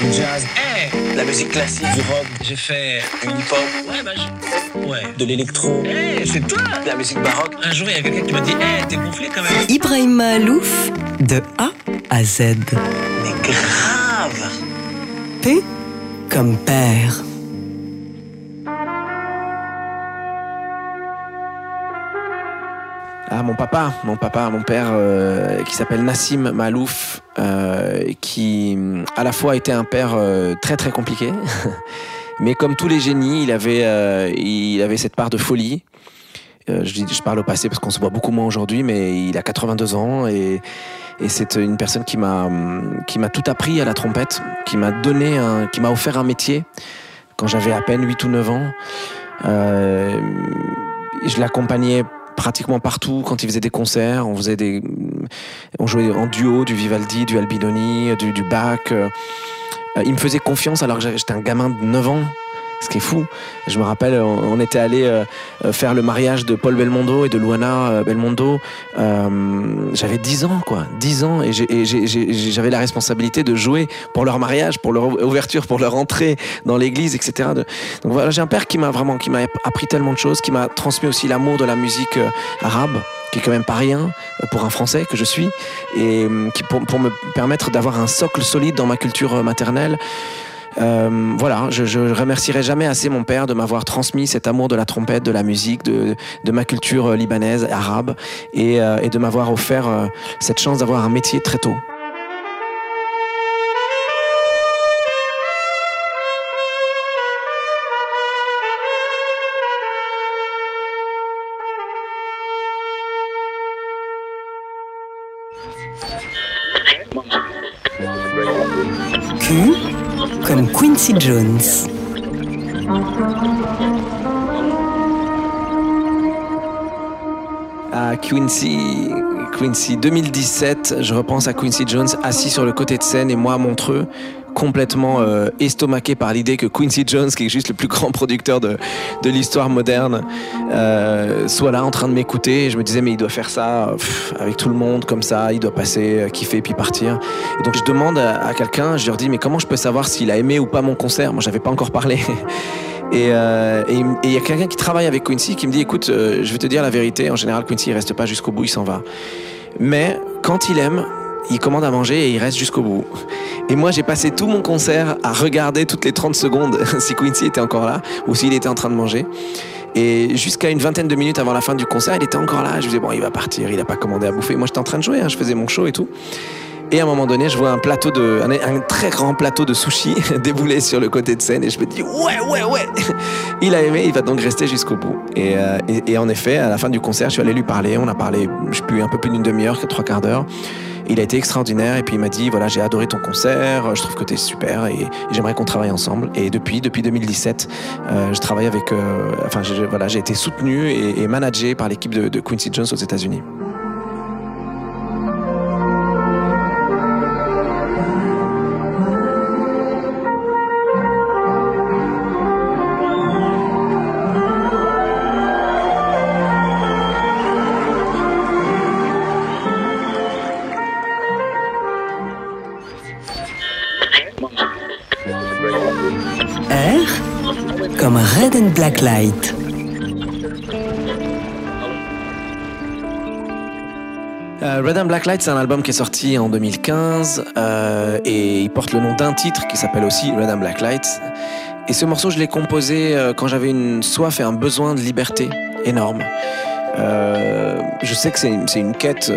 du jazz, La musique classique. du rock, j'ai fait Du hip-hop. ouais bah je- ouais De l'électro. Eh, c'est toi De la musique baroque. Un jour il y a quelqu'un qui m'a dit Eh t'es gonflé quand même Ibrahim Malouf, de A à Z. Mais grave. P comme père. Ah, mon papa, mon papa, mon père, euh, qui s'appelle Nassim Malouf, euh, qui à la fois était un père euh, très très compliqué, mais comme tous les génies, il avait, il avait cette part de folie. Je, parle au passé parce qu'on se voit beaucoup moins aujourd'hui, mais il a 82 ans et, c'est une personne qui m'a, tout appris à la trompette, qui m'a donné, qui m'a offert un métier quand j'avais à peine 8 ou 9 ans. Je l'accompagnais pratiquement partout quand il faisait des concerts. On faisait des, on jouait en duo du Vivaldi, du Albinoni, du, du Bach. Euh, il me faisait confiance alors que j'étais un gamin de 9 ans. Ce qui est fou. Je me rappelle, on, était allé euh, euh, faire le mariage de Paul Belmondo et de Luana euh, Belmondo. Euh, j'avais 10 ans, quoi. 10 ans. Et j'avais la responsabilité de jouer pour leur mariage, pour leur ouverture, pour leur entrée dans l'église, etc. Donc voilà, j'ai un père qui m'a vraiment, qui m'a appris tellement de choses, qui m'a transmis aussi l'amour de la musique arabe, qui est quand même pas rien pour un Français que je suis, et qui pour, me permettre d'avoir un socle solide dans ma culture maternelle. Euh, voilà, je, je remercierai jamais assez mon père de m'avoir transmis cet amour de la trompette, de la musique, de, ma culture euh, libanaise, arabe, et, euh, et de m'avoir offert euh, cette chance d'avoir un métier très tôt. Comme Quincy Jones. à Quincy, Quincy 2017, je repense à Quincy Jones assis sur le côté de scène et moi à Montreux, complètement euh, estomaqué par l'idée que Quincy Jones, qui est juste le plus grand producteur de, de l'histoire moderne, euh, soit là en train de m'écouter. Je me disais, mais il doit faire ça avec tout le monde comme ça, il doit passer, euh, kiffer puis partir. Et donc je demande à, quelqu'un, je leur dis, mais comment je peux savoir s'il a aimé ou pas mon concert? Moi, j'avais pas encore parlé. Et il y a quelqu'un qui travaille avec Quincy qui me dit écoute, je vais te dire la vérité, en général Quincy il reste pas jusqu'au bout, il s'en va. Mais quand il aime, il commande à manger et il reste jusqu'au bout. Et moi j'ai passé tout mon concert à regarder toutes les 30 secondes si Quincy était encore là ou s'il était en train de manger. Et jusqu'à une vingtaine de minutes avant la fin du concert, il était encore là. Je me disais, bon, il va partir, il a pas commandé à bouffer. Moi, j'étais en train de jouer, hein, je faisais mon show et tout. Et à un moment donné, je vois un plateau de, un, très grand plateau de sushi débouler sur le côté de scène et je me dis ouais ouais ouais, il a aimé, il va donc rester jusqu'au bout. Et, euh, et, en effet, à la fin du concert, je suis allé lui parler. On a parlé, je plus, un peu plus d'une demi-heure, trois quarts d'heure. Il a été extraordinaire et puis il m'a dit voilà j'ai adoré ton concert, je trouve que t'es super et, j'aimerais qu'on travaille ensemble. Et depuis depuis 2017, euh, je travaille avec, euh, enfin voilà j'ai été soutenu et, et managé par l'équipe de Quincy Jones aux États-Unis. Red and Black Light. Euh, Red and Black Light, c'est un album qui est sorti en 2015 euh, et il porte le nom d'un titre qui s'appelle aussi Red and Black Light. Et ce morceau, je l'ai composé euh, quand j'avais une soif et un besoin de liberté énorme. Je sais que c'est une, quête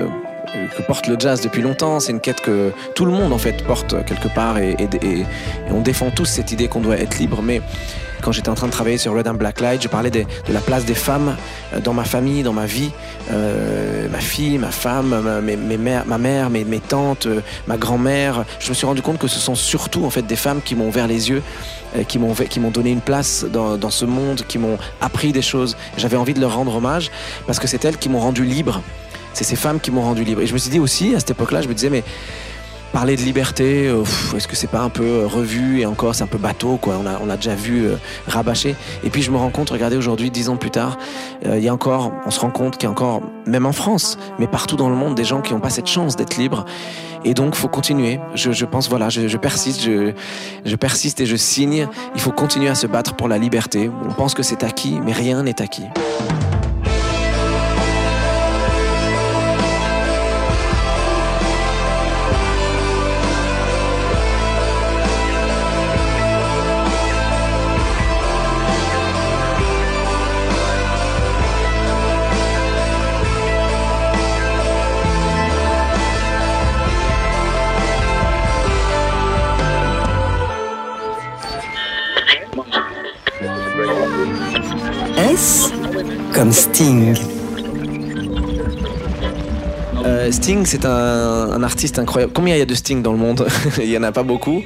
que porte le jazz depuis longtemps, c'est une quête que tout le monde en fait porte quelque part et- et on défend tous cette idée qu'on doit être libre. Mais quand j'étais en train de travailler sur Red and Black Light, je parlais de la place des femmes euh, dans ma famille, dans ma vie. Euh, ma fille, ma femme, ma, mes- mères- ma mère, mes, mes tantes, euh, ma grand-mère. Je me suis rendu compte que ce sont surtout en fait des femmes qui m'ont ouvert les yeux, qui m'ont qui m'ont donné une place dans, dans ce monde, qui m'ont appris des choses. J'avais envie de leur rendre hommage parce que c'est elles qui m'ont rendu libre. C'est ces femmes qui m'ont rendu libre. Et je me suis dit aussi à cette époque-là, je me disais mais parler de liberté, euh, est-ce que c'est pas un peu euh, revu et encore c'est un peu bateau quoi On a on a déjà vu euh, rabâcher. Et puis je me rends compte, regardez aujourd'hui, dix ans plus tard, euh, il y a encore, on se rend compte qu'il y a encore, même en France, mais partout dans le monde, des gens qui n'ont pas cette chance d'être libres Et donc, faut continuer. Je, je pense, voilà, je, je persiste, je, je persiste et je signe. Il faut continuer à se battre pour la liberté. On pense que c'est acquis, mais rien n'est acquis. Comme Sting. Euh, Sting, c'est un, un artiste incroyable. Combien il y a de Sting dans le monde? Il n'y en a pas beaucoup.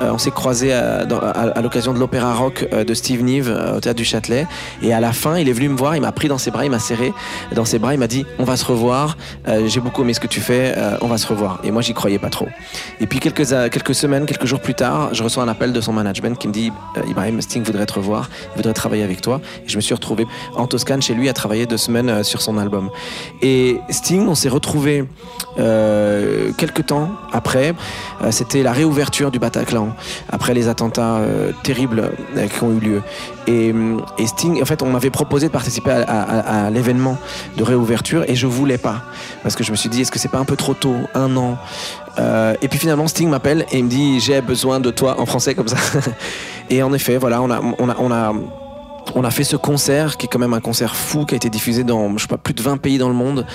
Euh, on s'est croisés à, dans- à- l'occasion de l'opéra rock euh, de Steve euh, au théâtre du Châtelet. Et à la fin, il est venu me voir, il m'a pris dans ses bras, il m'a serré dans ses bras, il m'a dit On va se revoir, Euh, j'ai beaucoup aimé ce que tu fais, euh, on va se revoir. Et moi, j'y croyais pas trop. Et puis, quelques, euh, semaines, quelques jours plus tard, je reçois un appel de son management qui me dit euh, Ibrahim, Sting voudrait te revoir, il voudrait travailler avec toi. Et je me suis retrouvé en Toscane chez lui à travailler deux semaines euh, sur son album. Et Sting, on s'est retrouvé euh, quelques temps après. Euh, C'était la réouverture du Bataclan après les attentats euh, terribles euh, qui ont eu lieu. Et, hum, et Sting, en fait, on m'avait proposé de participer à, l'événement de réouverture et je voulais pas parce que je me suis dit est-ce que c'est pas un peu trop tôt, un an? Euh, et puis finalement, Sting m'appelle et il me dit j'ai besoin de toi en français comme ça. et en effet, voilà, on a, on a, on a on a fait ce concert qui est quand même un concert fou qui a été diffusé dans je sais pas plus de 20 pays dans le monde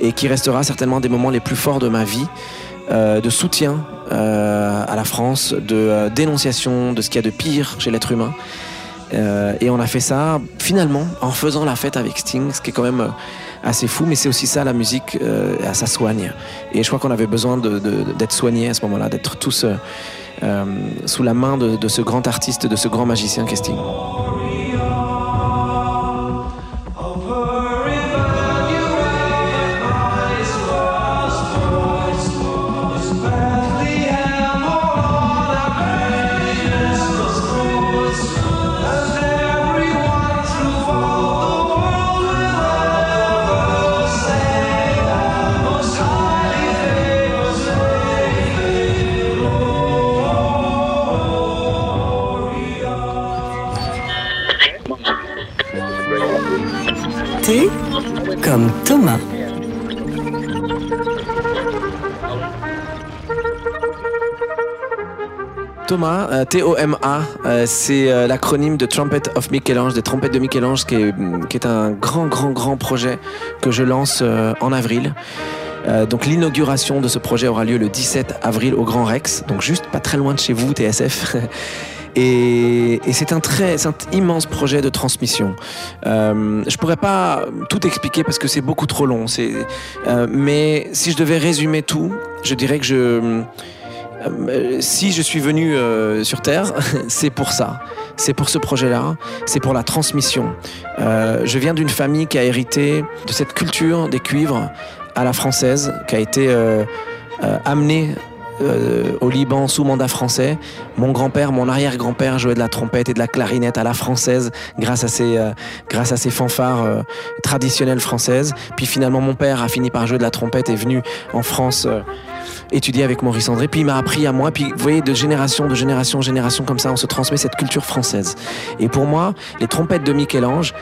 et qui restera certainement des moments les plus forts de ma vie euh, de soutien euh, à la France, de euh, dénonciation de ce qu'il y a de pire chez l'être humain. Et on a fait ça finalement en faisant la fête avec Sting, ce qui est quand même assez fou, mais c'est aussi ça la musique, ça soigne. Et je crois qu'on avait besoin de- de- d'être soignés à ce moment-là, d'être tous sous la main de, de ce grand artiste, de ce grand magicien qu'est Sting. Comme Thomas. Thomas, euh, T-O-M-A, euh, c'est euh, l'acronyme de Trumpet of Michel-Ange, des trompettes de Michel-Ange, qui est, qui est un grand, grand, grand projet que je lance en avril. Donc l'inauguration de ce projet aura lieu le 17 avril au Grand Rex, donc juste pas très loin de chez vous, TSF. Et, c'est un très, immense projet de transmission. Euh, je pourrais pas tout expliquer parce que c'est beaucoup trop long. Euh, mais si je devais résumer tout, je dirais que je, euh, si je suis venu euh, sur Terre, c'est pour ça. C'est pour ce projet-là, c'est pour la transmission. Je viens d'une famille qui a hérité de cette culture des cuivres à la française, qui a été amenée euh, au Liban sous mandat français. Mon grand-père, mon arrière-grand-père jouait de la trompette et de la clarinette à la française grâce à ces, euh, grâce à ces fanfares euh, traditionnelles françaises. Puis finalement, mon père a fini par jouer de la trompette et est venu en France euh, étudier avec Maurice André. Puis il m'a appris à moi. Puis vous voyez, de génération, de génération, génération comme ça, on se transmet cette culture française. Et pour moi, les trompettes de Michel-Ange,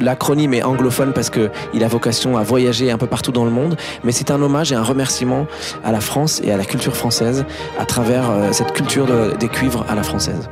l'acronyme est anglophone parce que il a vocation à voyager un peu partout dans le monde, mais c'est un hommage et un remerciement à la France et à la culture française à travers euh, cette culture de- des cuivres à la française.